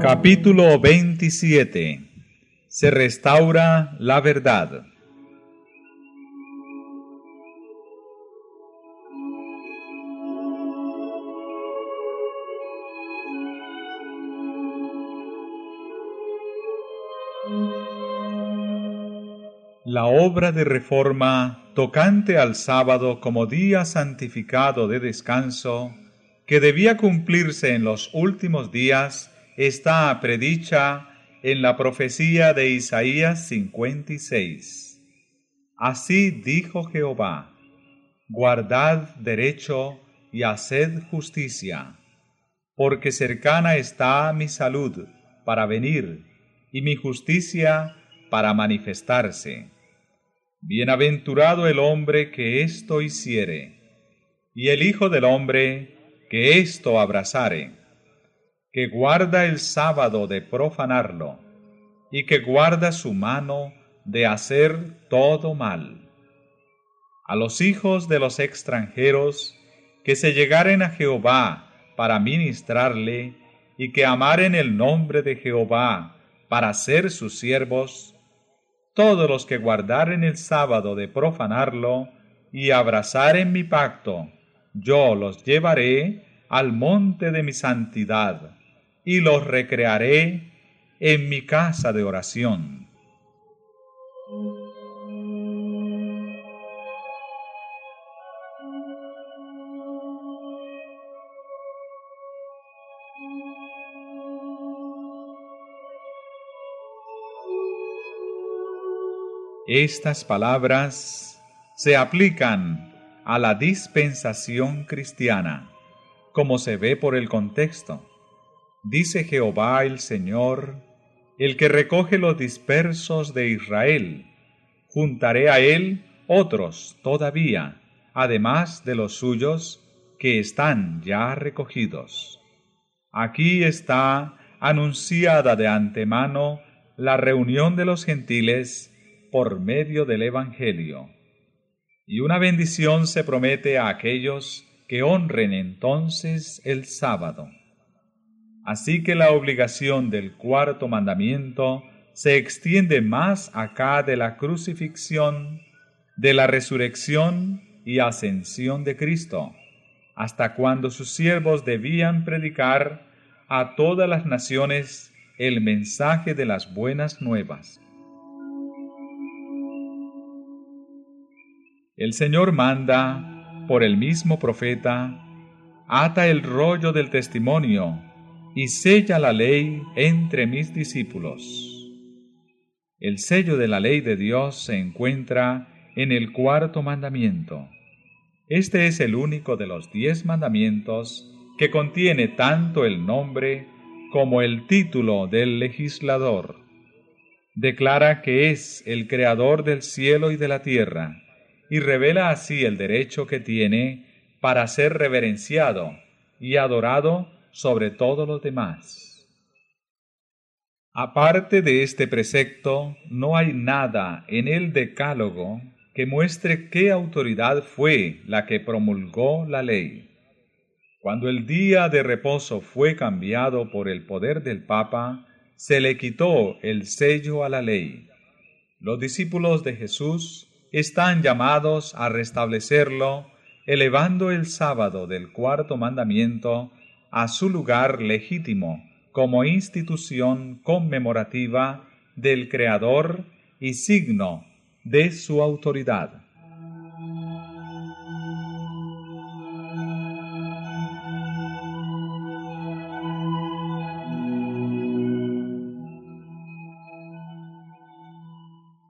Capítulo 27 Se restaura la verdad. La obra de reforma tocante al sábado como día santificado de descanso, que debía cumplirse en los últimos días, está predicha en la profecía de Isaías 56. Así dijo Jehová, guardad derecho y haced justicia, porque cercana está mi salud para venir y mi justicia para manifestarse. Bienaventurado el hombre que esto hiciere, y el Hijo del hombre que esto abrazare, que guarda el sábado de profanarlo, y que guarda su mano de hacer todo mal. A los hijos de los extranjeros que se llegaren a Jehová para ministrarle, y que amaren el nombre de Jehová para ser sus siervos, todos los que guardaren el sábado de profanarlo y abrazaren mi pacto, yo los llevaré al monte de mi santidad y los recrearé en mi casa de oración. Estas palabras se aplican a la dispensación cristiana, como se ve por el contexto. Dice Jehová el Señor, el que recoge los dispersos de Israel, juntaré a él otros todavía, además de los suyos que están ya recogidos. Aquí está anunciada de antemano la reunión de los gentiles por medio del Evangelio. Y una bendición se promete a aquellos que honren entonces el sábado. Así que la obligación del cuarto mandamiento se extiende más acá de la crucifixión, de la resurrección y ascensión de Cristo, hasta cuando sus siervos debían predicar a todas las naciones el mensaje de las buenas nuevas. El Señor manda, por el mismo profeta, ata el rollo del testimonio y sella la ley entre mis discípulos. El sello de la ley de Dios se encuentra en el cuarto mandamiento. Este es el único de los diez mandamientos que contiene tanto el nombre como el título del legislador. Declara que es el creador del cielo y de la tierra y revela así el derecho que tiene para ser reverenciado y adorado sobre todos los demás. Aparte de este precepto, no hay nada en el decálogo que muestre qué autoridad fue la que promulgó la ley. Cuando el día de reposo fue cambiado por el poder del Papa, se le quitó el sello a la ley. Los discípulos de Jesús están llamados a restablecerlo, elevando el sábado del cuarto mandamiento a su lugar legítimo como institución conmemorativa del Creador y signo de su autoridad.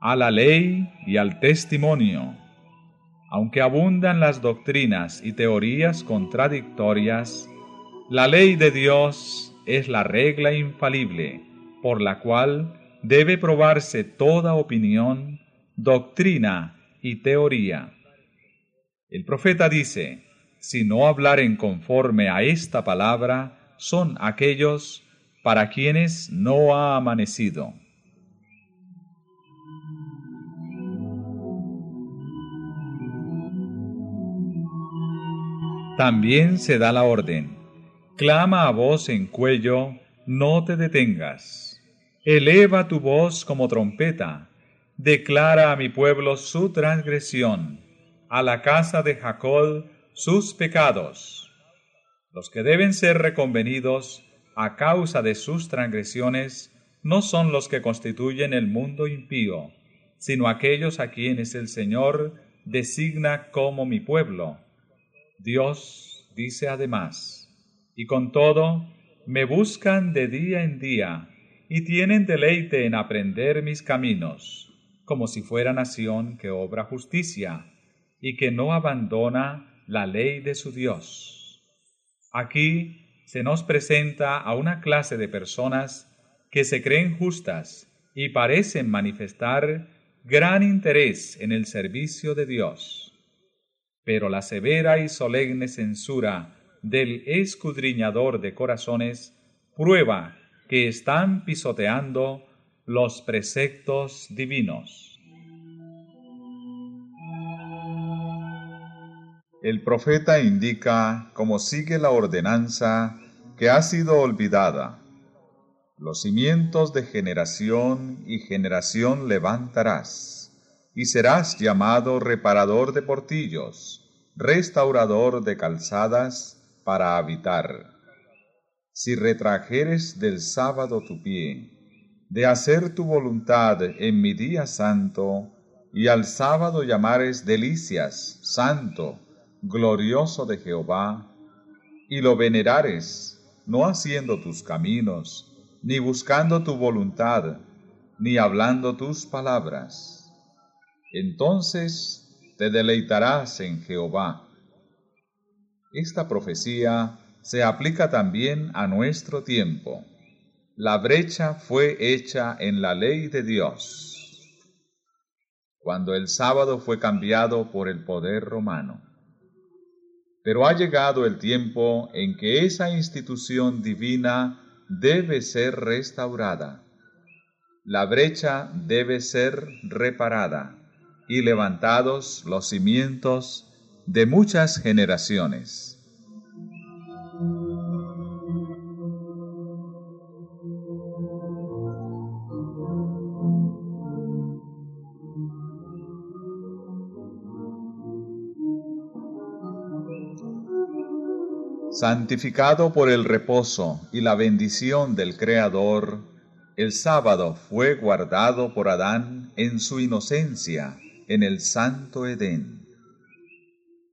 a la ley y al testimonio. Aunque abundan las doctrinas y teorías contradictorias, la ley de Dios es la regla infalible por la cual debe probarse toda opinión, doctrina y teoría. El profeta dice, si no hablaren conforme a esta palabra, son aquellos para quienes no ha amanecido. También se da la orden, clama a voz en cuello, no te detengas. Eleva tu voz como trompeta. Declara a mi pueblo su transgresión, a la casa de Jacob sus pecados. Los que deben ser reconvenidos a causa de sus transgresiones no son los que constituyen el mundo impío, sino aquellos a quienes el Señor designa como mi pueblo. Dios dice además, y con todo, me buscan de día en día, y tienen deleite en aprender mis caminos, como si fuera nación que obra justicia, y que no abandona la ley de su Dios. Aquí se nos presenta a una clase de personas que se creen justas y parecen manifestar gran interés en el servicio de Dios. Pero la severa y solemne censura del escudriñador de corazones prueba que están pisoteando los preceptos divinos. El profeta indica cómo sigue la ordenanza que ha sido olvidada. Los cimientos de generación y generación levantarás, y serás llamado reparador de portillos, restaurador de calzadas, para habitar. Si retrajeres del sábado tu pie, de hacer tu voluntad en mi día santo, y al sábado llamares delicias, santo, glorioso de Jehová, y lo venerares, no haciendo tus caminos, ni buscando tu voluntad, ni hablando tus palabras. Entonces te deleitarás en Jehová esta profecía se aplica también a nuestro tiempo. La brecha fue hecha en la ley de Dios, cuando el sábado fue cambiado por el poder romano. Pero ha llegado el tiempo en que esa institución divina debe ser restaurada. La brecha debe ser reparada y levantados los cimientos de muchas generaciones. Santificado por el reposo y la bendición del Creador, el sábado fue guardado por Adán en su inocencia en el santo Edén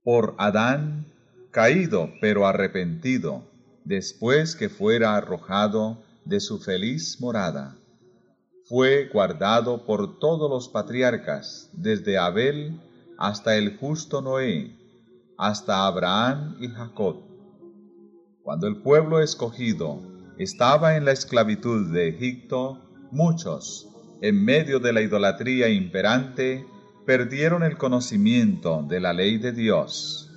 por Adán, caído pero arrepentido, después que fuera arrojado de su feliz morada. Fue guardado por todos los patriarcas, desde Abel hasta el justo Noé, hasta Abraham y Jacob. Cuando el pueblo escogido estaba en la esclavitud de Egipto, muchos, en medio de la idolatría imperante, perdieron el conocimiento de la ley de Dios.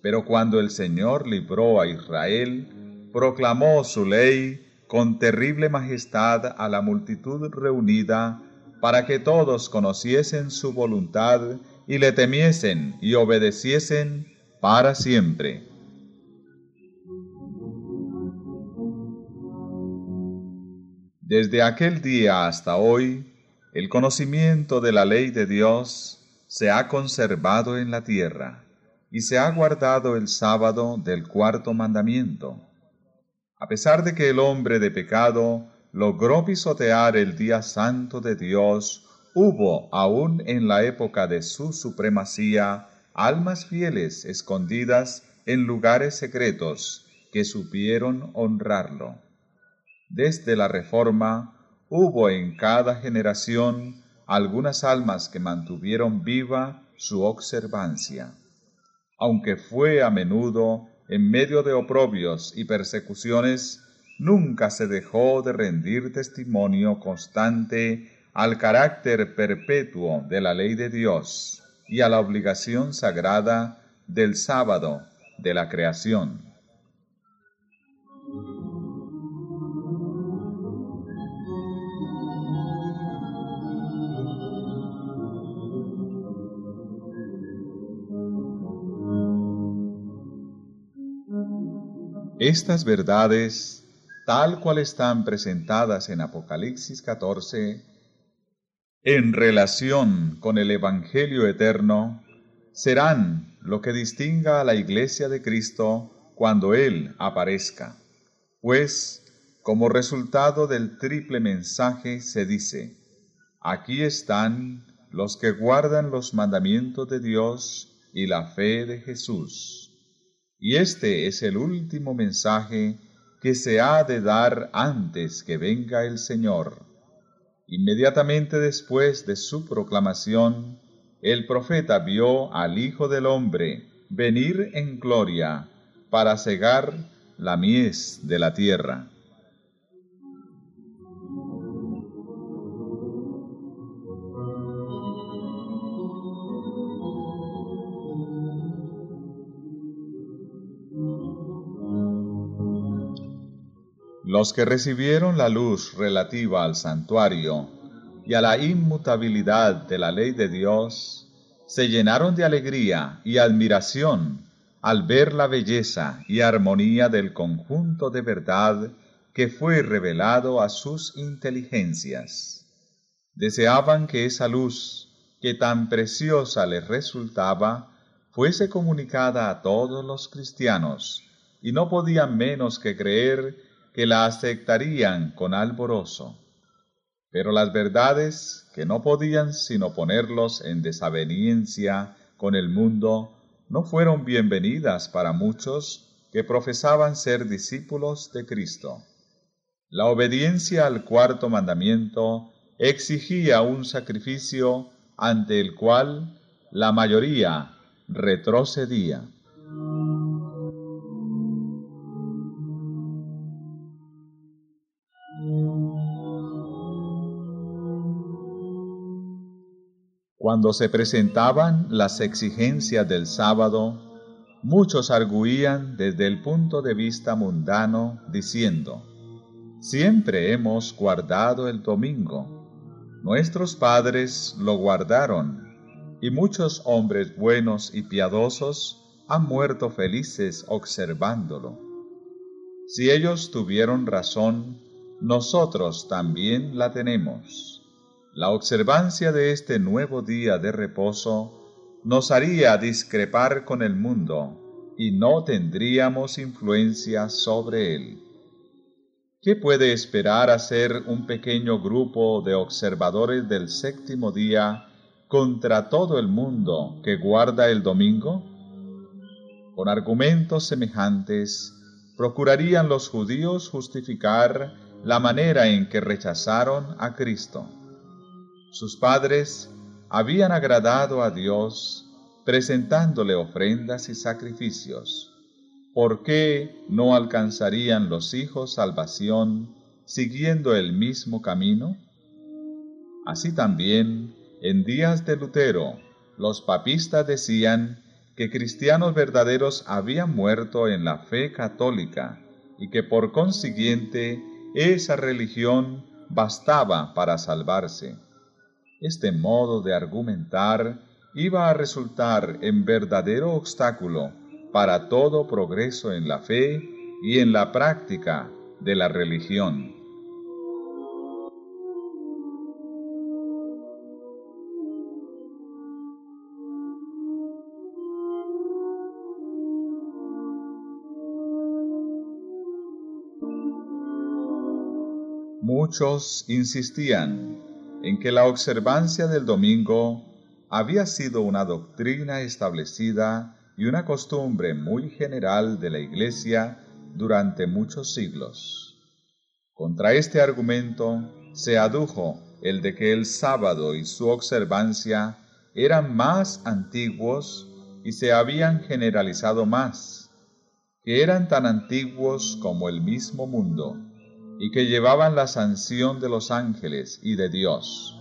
Pero cuando el Señor libró a Israel, proclamó su ley con terrible majestad a la multitud reunida, para que todos conociesen su voluntad y le temiesen y obedeciesen para siempre. Desde aquel día hasta hoy, el conocimiento de la ley de Dios se ha conservado en la tierra y se ha guardado el sábado del cuarto mandamiento. A pesar de que el hombre de pecado logró pisotear el día santo de Dios, hubo aún en la época de su supremacía almas fieles escondidas en lugares secretos que supieron honrarlo. Desde la Reforma, hubo en cada generación algunas almas que mantuvieron viva su observancia. Aunque fue a menudo en medio de oprobios y persecuciones, nunca se dejó de rendir testimonio constante al carácter perpetuo de la ley de Dios y a la obligación sagrada del sábado de la creación. Estas verdades tal cual están presentadas en Apocalipsis 14, en relación con el Evangelio eterno, serán lo que distinga a la Iglesia de Cristo cuando Él aparezca. Pues, como resultado del triple mensaje se dice, aquí están los que guardan los mandamientos de Dios y la fe de Jesús. Y este es el último mensaje que se ha de dar antes que venga el Señor. Inmediatamente después de su proclamación, el profeta vio al Hijo del Hombre venir en gloria para cegar la mies de la tierra. Los que recibieron la luz relativa al santuario y a la inmutabilidad de la ley de Dios, se llenaron de alegría y admiración al ver la belleza y armonía del conjunto de verdad que fue revelado a sus inteligencias. Deseaban que esa luz, que tan preciosa les resultaba, fuese comunicada a todos los cristianos, y no podían menos que creer que la aceptarían con alborozo. Pero las verdades que no podían sino ponerlos en desaveniencia con el mundo no fueron bienvenidas para muchos que profesaban ser discípulos de Cristo. La obediencia al cuarto mandamiento exigía un sacrificio ante el cual la mayoría retrocedía. Cuando se presentaban las exigencias del sábado, muchos arguían desde el punto de vista mundano, diciendo, Siempre hemos guardado el domingo. Nuestros padres lo guardaron, y muchos hombres buenos y piadosos han muerto felices observándolo. Si ellos tuvieron razón, nosotros también la tenemos. La observancia de este nuevo día de reposo nos haría discrepar con el mundo y no tendríamos influencia sobre él. ¿Qué puede esperar hacer un pequeño grupo de observadores del séptimo día contra todo el mundo que guarda el domingo? Con argumentos semejantes, procurarían los judíos justificar la manera en que rechazaron a Cristo. Sus padres habían agradado a Dios presentándole ofrendas y sacrificios. ¿Por qué no alcanzarían los hijos salvación siguiendo el mismo camino? Así también, en días de Lutero, los papistas decían que cristianos verdaderos habían muerto en la fe católica y que por consiguiente esa religión bastaba para salvarse. Este modo de argumentar iba a resultar en verdadero obstáculo para todo progreso en la fe y en la práctica de la religión. Muchos insistían en que la observancia del domingo había sido una doctrina establecida y una costumbre muy general de la Iglesia durante muchos siglos. Contra este argumento se adujo el de que el sábado y su observancia eran más antiguos y se habían generalizado más, que eran tan antiguos como el mismo mundo y que llevaban la sanción de los ángeles y de Dios.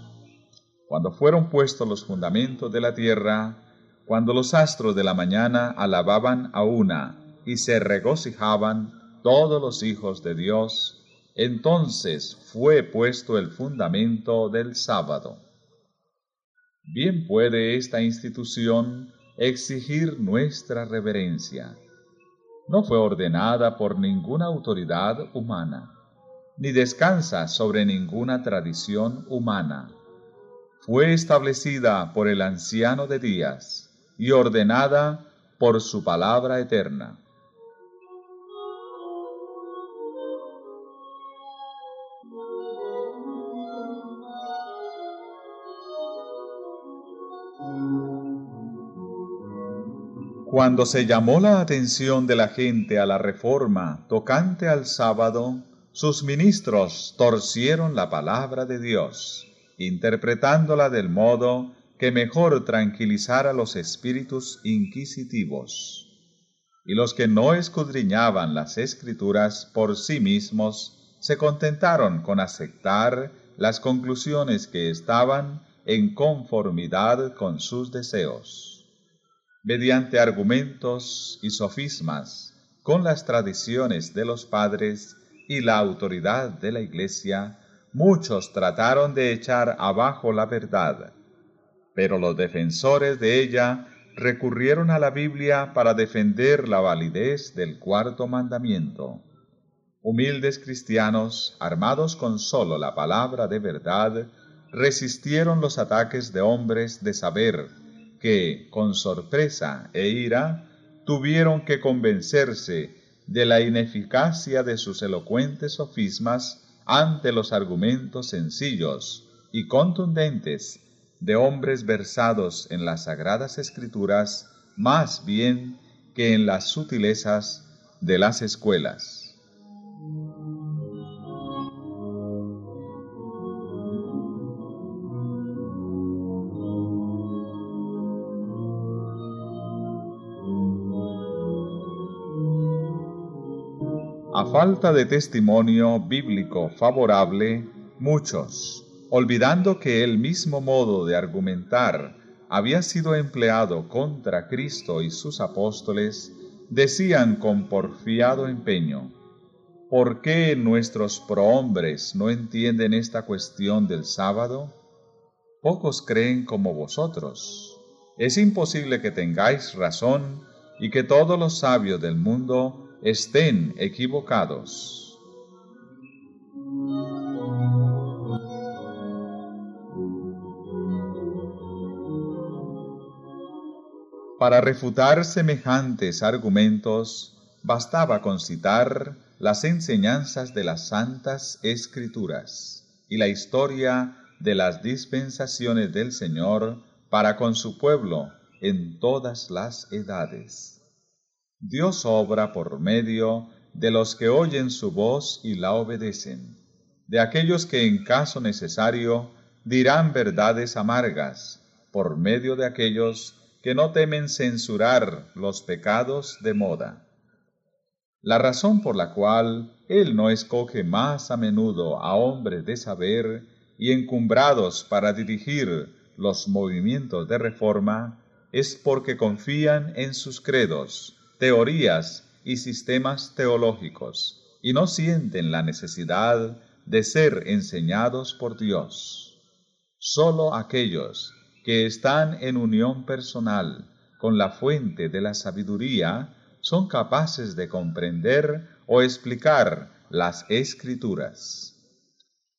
Cuando fueron puestos los fundamentos de la tierra, cuando los astros de la mañana alababan a una y se regocijaban todos los hijos de Dios, entonces fue puesto el fundamento del sábado. Bien puede esta institución exigir nuestra reverencia, no fue ordenada por ninguna autoridad humana, ni descansa sobre ninguna tradición humana. Fue establecida por el anciano de días y ordenada por su palabra eterna. Cuando se llamó la atención de la gente a la reforma tocante al sábado, sus ministros torcieron la palabra de Dios, interpretándola del modo que mejor tranquilizara los espíritus inquisitivos. Y los que no escudriñaban las escrituras por sí mismos se contentaron con aceptar las conclusiones que estaban en conformidad con sus deseos mediante argumentos y sofismas, con las tradiciones de los padres y la autoridad de la Iglesia, muchos trataron de echar abajo la verdad, pero los defensores de ella recurrieron a la Biblia para defender la validez del cuarto mandamiento. Humildes cristianos, armados con sólo la palabra de verdad, resistieron los ataques de hombres de saber que, con sorpresa e ira, tuvieron que convencerse de la ineficacia de sus elocuentes sofismas ante los argumentos sencillos y contundentes de hombres versados en las sagradas escrituras más bien que en las sutilezas de las escuelas. Falta de testimonio bíblico favorable, muchos, olvidando que el mismo modo de argumentar había sido empleado contra Cristo y sus apóstoles, decían con porfiado empeño, ¿por qué nuestros prohombres no entienden esta cuestión del sábado? Pocos creen como vosotros. Es imposible que tengáis razón y que todos los sabios del mundo estén equivocados. Para refutar semejantes argumentos, bastaba con citar las enseñanzas de las santas escrituras y la historia de las dispensaciones del Señor para con su pueblo en todas las edades. Dios obra por medio de los que oyen su voz y la obedecen, de aquellos que en caso necesario dirán verdades amargas, por medio de aquellos que no temen censurar los pecados de moda. La razón por la cual Él no escoge más a menudo a hombres de saber y encumbrados para dirigir los movimientos de reforma es porque confían en sus credos, teorías y sistemas teológicos y no sienten la necesidad de ser enseñados por Dios. Solo aquellos que están en unión personal con la fuente de la sabiduría son capaces de comprender o explicar las escrituras.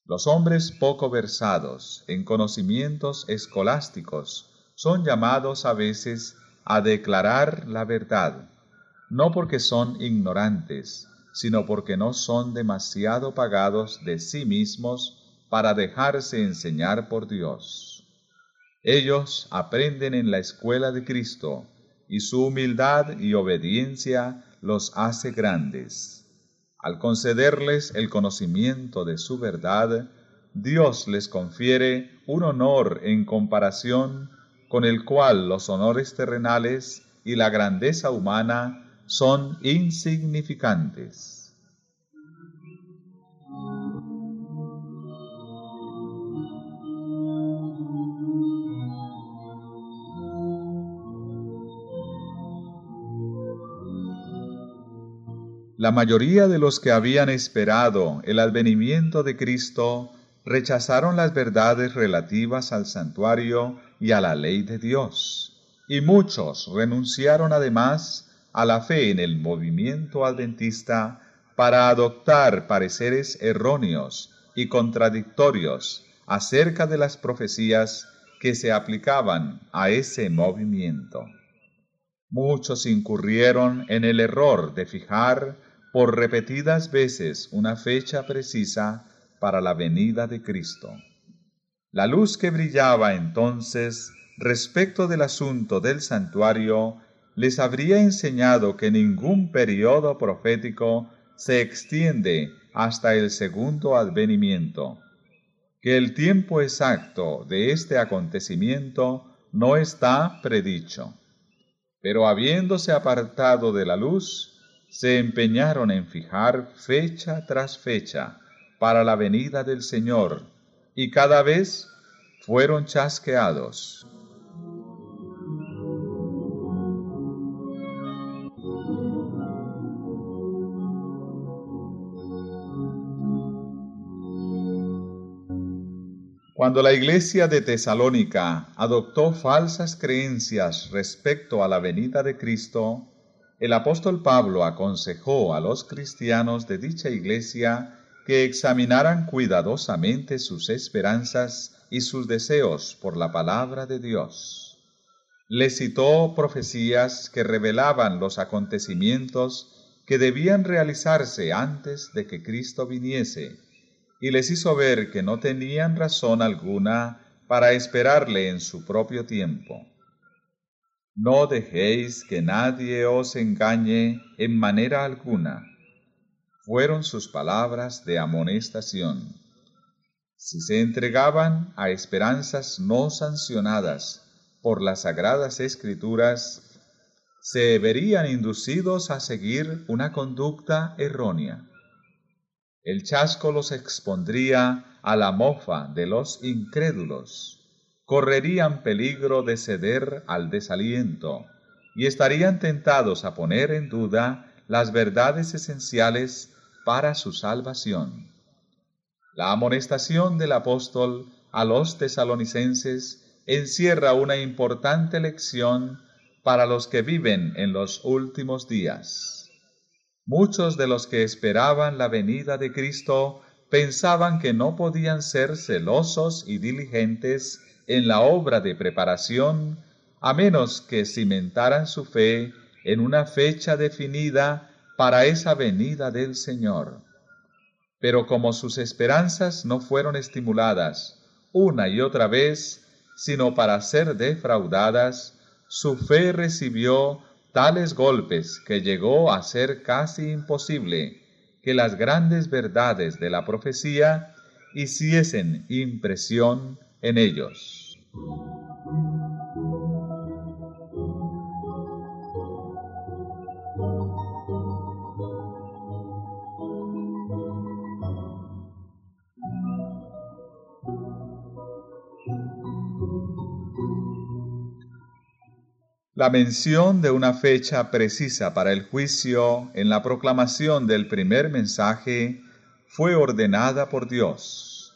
Los hombres poco versados en conocimientos escolásticos son llamados a veces a declarar la verdad, no porque son ignorantes, sino porque no son demasiado pagados de sí mismos para dejarse enseñar por Dios. Ellos aprenden en la escuela de Cristo, y su humildad y obediencia los hace grandes. Al concederles el conocimiento de su verdad, Dios les confiere un honor en comparación con el cual los honores terrenales y la grandeza humana son insignificantes. La mayoría de los que habían esperado el advenimiento de Cristo rechazaron las verdades relativas al santuario y a la ley de Dios, y muchos renunciaron además a la fe en el movimiento adventista para adoptar pareceres erróneos y contradictorios acerca de las profecías que se aplicaban a ese movimiento. Muchos incurrieron en el error de fijar por repetidas veces una fecha precisa para la venida de Cristo. La luz que brillaba entonces respecto del asunto del santuario les habría enseñado que ningún periodo profético se extiende hasta el segundo advenimiento, que el tiempo exacto de este acontecimiento no está predicho. Pero habiéndose apartado de la luz, se empeñaron en fijar fecha tras fecha para la venida del Señor, y cada vez fueron chasqueados. Cuando la iglesia de Tesalónica adoptó falsas creencias respecto a la venida de Cristo, el apóstol Pablo aconsejó a los cristianos de dicha iglesia que examinaran cuidadosamente sus esperanzas y sus deseos por la palabra de Dios. Le citó profecías que revelaban los acontecimientos que debían realizarse antes de que Cristo viniese y les hizo ver que no tenían razón alguna para esperarle en su propio tiempo. No dejéis que nadie os engañe en manera alguna. Fueron sus palabras de amonestación. Si se entregaban a esperanzas no sancionadas por las sagradas escrituras, se verían inducidos a seguir una conducta errónea. El chasco los expondría a la mofa de los incrédulos. Correrían peligro de ceder al desaliento y estarían tentados a poner en duda las verdades esenciales para su salvación. La amonestación del apóstol a los tesalonicenses encierra una importante lección para los que viven en los últimos días. Muchos de los que esperaban la venida de Cristo pensaban que no podían ser celosos y diligentes en la obra de preparación a menos que cimentaran su fe en una fecha definida para esa venida del Señor. Pero como sus esperanzas no fueron estimuladas una y otra vez, sino para ser defraudadas, su fe recibió tales golpes que llegó a ser casi imposible que las grandes verdades de la profecía hiciesen impresión en ellos. La mención de una fecha precisa para el juicio en la proclamación del primer mensaje fue ordenada por Dios.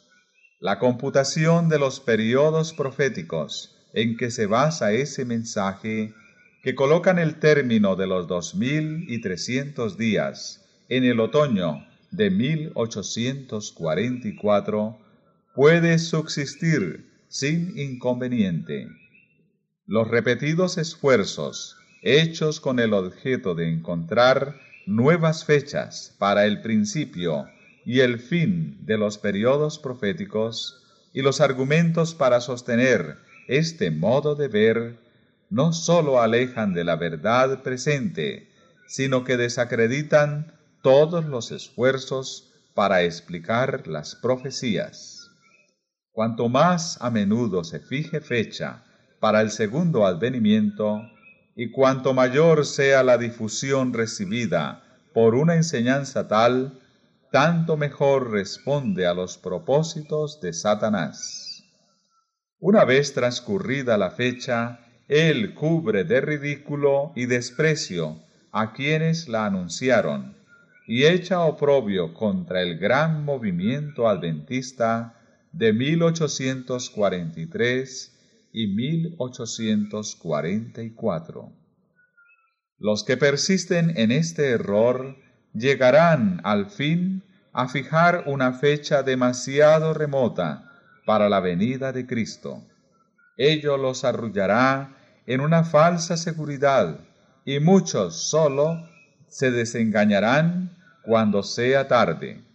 La computación de los periodos proféticos en que se basa ese mensaje, que colocan el término de los dos mil y trescientos días en el otoño de 1844, puede subsistir sin inconveniente. Los repetidos esfuerzos hechos con el objeto de encontrar nuevas fechas para el principio y el fin de los periodos proféticos y los argumentos para sostener este modo de ver no sólo alejan de la verdad presente, sino que desacreditan todos los esfuerzos para explicar las profecías. Cuanto más a menudo se fije fecha para el segundo advenimiento, y cuanto mayor sea la difusión recibida por una enseñanza tal, tanto mejor responde a los propósitos de Satanás. Una vez transcurrida la fecha, él cubre de ridículo y desprecio a quienes la anunciaron y echa oprobio contra el gran movimiento adventista de 1843 y 1844. Los que persisten en este error llegarán al fin a fijar una fecha demasiado remota para la venida de Cristo. Ello los arrullará en una falsa seguridad y muchos solo se desengañarán cuando sea tarde.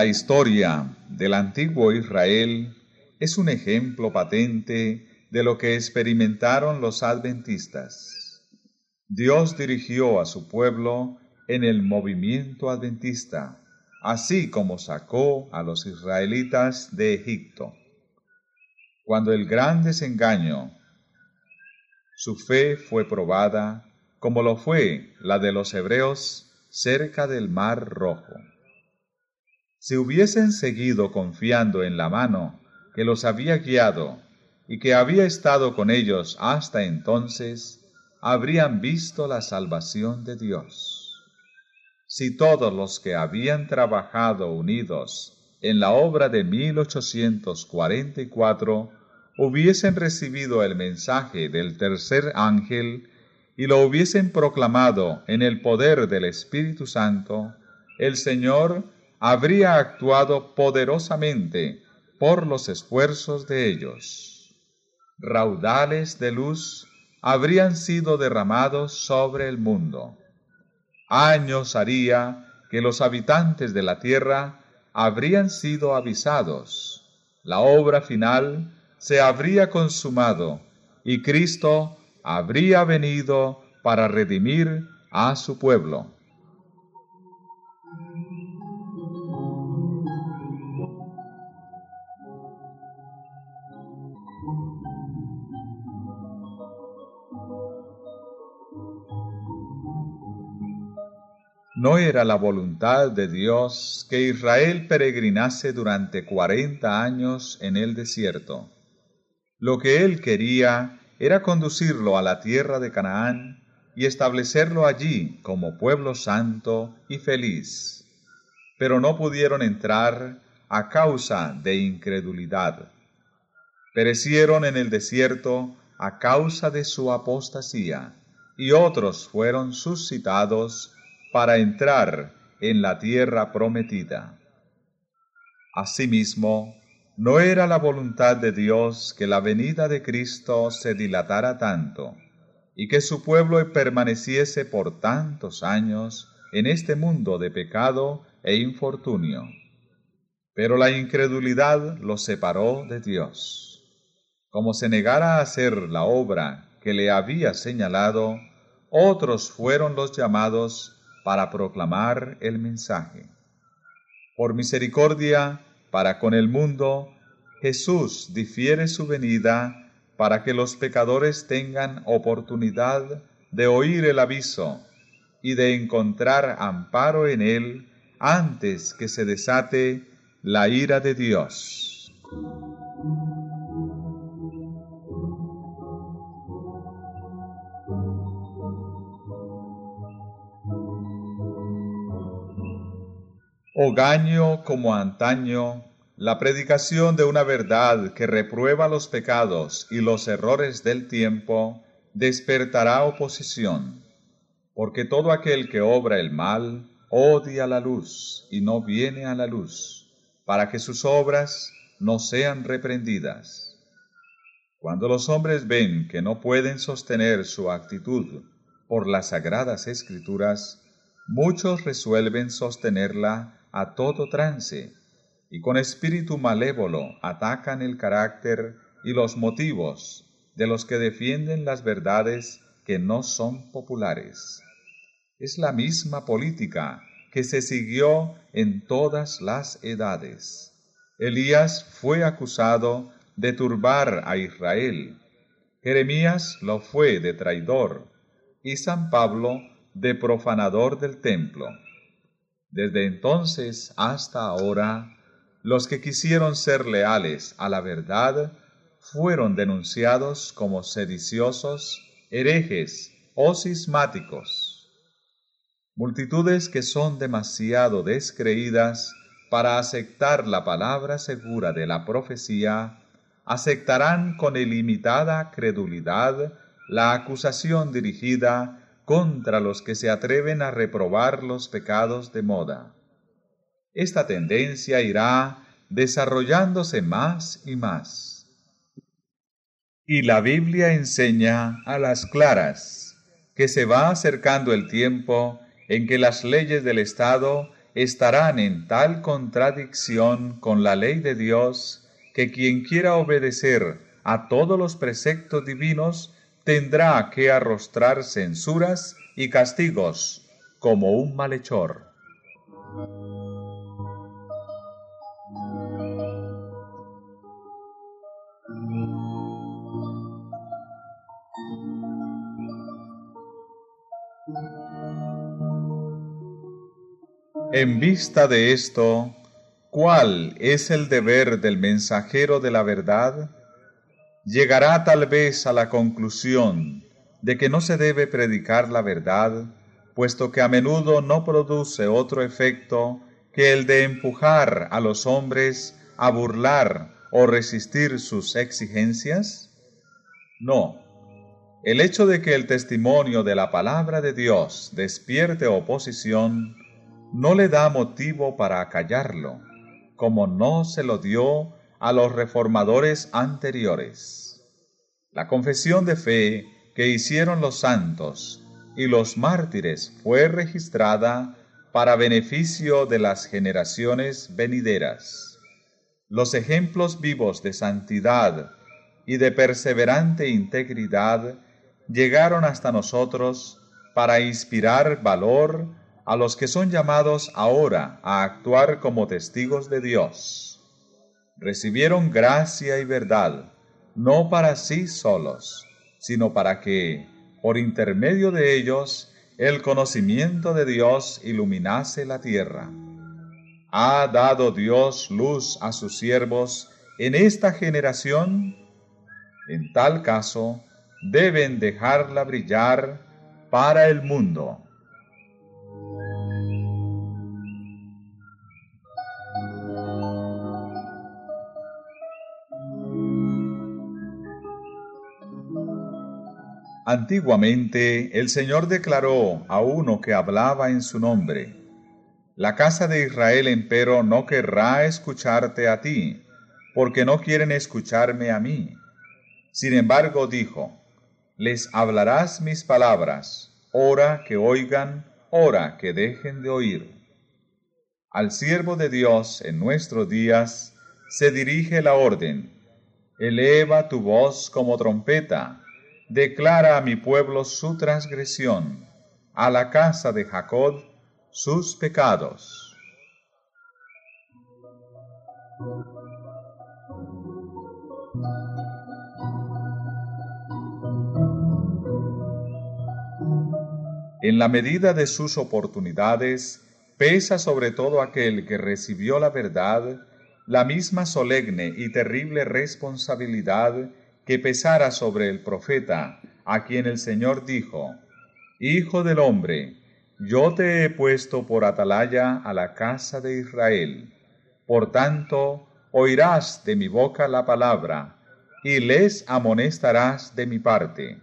La historia del antiguo Israel es un ejemplo patente de lo que experimentaron los adventistas. Dios dirigió a su pueblo en el movimiento adventista, así como sacó a los israelitas de Egipto. Cuando el gran desengaño, su fe fue probada, como lo fue la de los hebreos cerca del mar rojo. Si hubiesen seguido confiando en la mano que los había guiado y que había estado con ellos hasta entonces, habrían visto la salvación de Dios. Si todos los que habían trabajado unidos en la obra de 1844 hubiesen recibido el mensaje del tercer ángel y lo hubiesen proclamado en el poder del Espíritu Santo, el Señor habría actuado poderosamente por los esfuerzos de ellos. Raudales de luz habrían sido derramados sobre el mundo. Años haría que los habitantes de la tierra habrían sido avisados. La obra final se habría consumado y Cristo habría venido para redimir a su pueblo. No era la voluntad de Dios que Israel peregrinase durante cuarenta años en el desierto. Lo que él quería era conducirlo a la tierra de Canaán y establecerlo allí como pueblo santo y feliz. Pero no pudieron entrar a causa de incredulidad. Perecieron en el desierto a causa de su apostasía, y otros fueron suscitados para entrar en la tierra prometida. Asimismo, no era la voluntad de Dios que la venida de Cristo se dilatara tanto y que su pueblo permaneciese por tantos años en este mundo de pecado e infortunio. Pero la incredulidad los separó de Dios. Como se negara a hacer la obra que le había señalado, otros fueron los llamados para proclamar el mensaje. Por misericordia para con el mundo, Jesús difiere su venida para que los pecadores tengan oportunidad de oír el aviso y de encontrar amparo en él antes que se desate la ira de Dios. Hogaño como antaño, la predicación de una verdad que reprueba los pecados y los errores del tiempo despertará oposición, porque todo aquel que obra el mal odia la luz y no viene a la luz, para que sus obras no sean reprendidas. Cuando los hombres ven que no pueden sostener su actitud por las sagradas escrituras, muchos resuelven sostenerla a todo trance y con espíritu malévolo atacan el carácter y los motivos de los que defienden las verdades que no son populares. Es la misma política que se siguió en todas las edades. Elías fue acusado de turbar a Israel, Jeremías lo fue de traidor, y San Pablo de profanador del templo. Desde entonces hasta ahora, los que quisieron ser leales a la verdad fueron denunciados como sediciosos, herejes o cismáticos. multitudes que son demasiado descreídas para aceptar la palabra segura de la profecía, aceptarán con ilimitada credulidad la acusación dirigida contra los que se atreven a reprobar los pecados de moda. Esta tendencia irá desarrollándose más y más. Y la Biblia enseña a las claras que se va acercando el tiempo en que las leyes del Estado estarán en tal contradicción con la ley de Dios que quien quiera obedecer a todos los preceptos divinos tendrá que arrostrar censuras y castigos como un malhechor. En vista de esto, ¿cuál es el deber del mensajero de la verdad? Llegará tal vez a la conclusión de que no se debe predicar la verdad, puesto que a menudo no produce otro efecto que el de empujar a los hombres a burlar o resistir sus exigencias? No. El hecho de que el testimonio de la palabra de Dios despierte oposición no le da motivo para callarlo, como no se lo dio a los reformadores anteriores. La confesión de fe que hicieron los santos y los mártires fue registrada para beneficio de las generaciones venideras. Los ejemplos vivos de santidad y de perseverante integridad llegaron hasta nosotros para inspirar valor a los que son llamados ahora a actuar como testigos de Dios. Recibieron gracia y verdad, no para sí solos, sino para que, por intermedio de ellos, el conocimiento de Dios iluminase la tierra. ¿Ha dado Dios luz a sus siervos en esta generación? En tal caso, deben dejarla brillar para el mundo. Antiguamente el Señor declaró a uno que hablaba en su nombre, La casa de Israel empero no querrá escucharte a ti, porque no quieren escucharme a mí. Sin embargo dijo, Les hablarás mis palabras, ora que oigan, ora que dejen de oír. Al siervo de Dios en nuestros días se dirige la orden, eleva tu voz como trompeta, declara a mi pueblo su transgresión, a la casa de Jacob sus pecados. En la medida de sus oportunidades, pesa sobre todo aquel que recibió la verdad la misma solemne y terrible responsabilidad que pesara sobre el profeta, a quien el Señor dijo, Hijo del hombre, yo te he puesto por atalaya a la casa de Israel. Por tanto, oirás de mi boca la palabra, y les amonestarás de mi parte.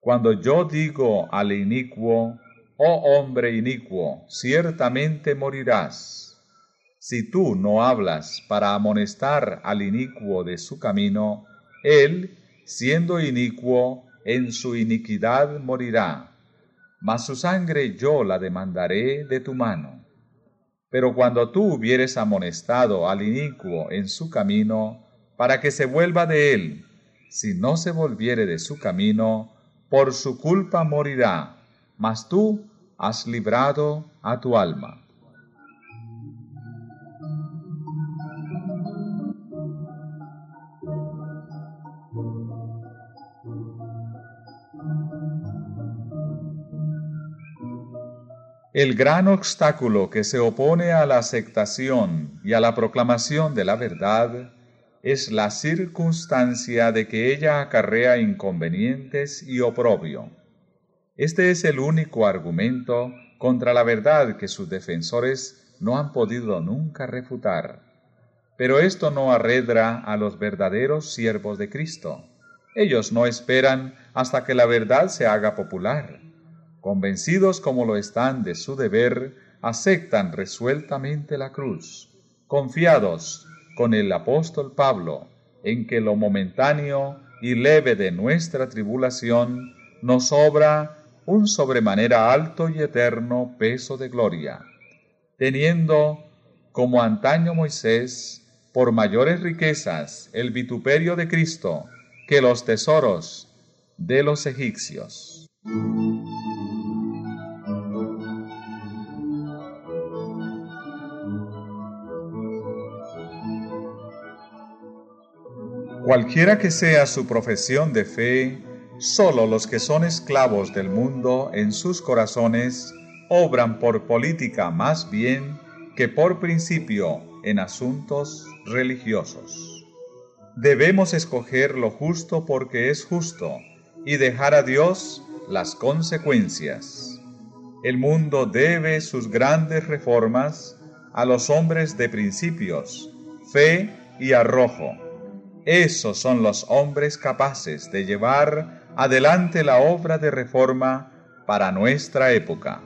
Cuando yo digo al inicuo, oh hombre inicuo, ciertamente morirás. Si tú no hablas para amonestar al inicuo de su camino, él, siendo inicuo, en su iniquidad morirá, mas su sangre yo la demandaré de tu mano. Pero cuando tú hubieres amonestado al inicuo en su camino, para que se vuelva de él, si no se volviere de su camino, por su culpa morirá, mas tú has librado a tu alma. El gran obstáculo que se opone a la aceptación y a la proclamación de la verdad es la circunstancia de que ella acarrea inconvenientes y oprobio. Este es el único argumento contra la verdad que sus defensores no han podido nunca refutar. Pero esto no arredra a los verdaderos siervos de Cristo. Ellos no esperan hasta que la verdad se haga popular. Convencidos como lo están de su deber, aceptan resueltamente la cruz, confiados con el apóstol Pablo en que lo momentáneo y leve de nuestra tribulación nos obra un sobremanera alto y eterno peso de gloria, teniendo, como antaño Moisés, por mayores riquezas el vituperio de Cristo que los tesoros de los egipcios. Cualquiera que sea su profesión de fe, solo los que son esclavos del mundo en sus corazones obran por política más bien que por principio en asuntos religiosos. Debemos escoger lo justo porque es justo y dejar a Dios las consecuencias. El mundo debe sus grandes reformas a los hombres de principios, fe y arrojo esos son los hombres capaces de llevar adelante la obra de reforma para nuestra época.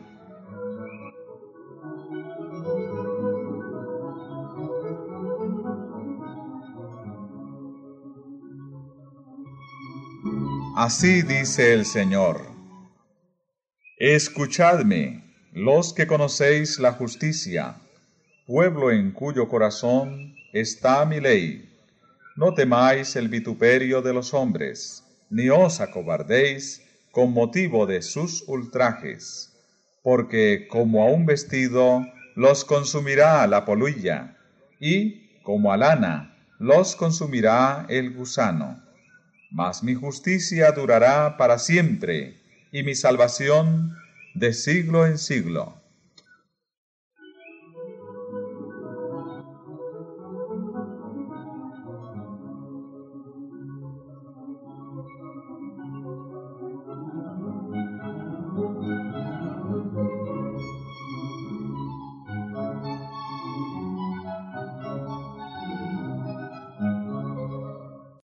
Así dice el Señor. Escuchadme, los que conocéis la justicia, pueblo en cuyo corazón está mi ley no temáis el vituperio de los hombres, ni os acobardéis con motivo de sus ultrajes, porque como a un vestido los consumirá la polilla, y como a lana los consumirá el gusano. Mas mi justicia durará para siempre, y mi salvación de siglo en siglo.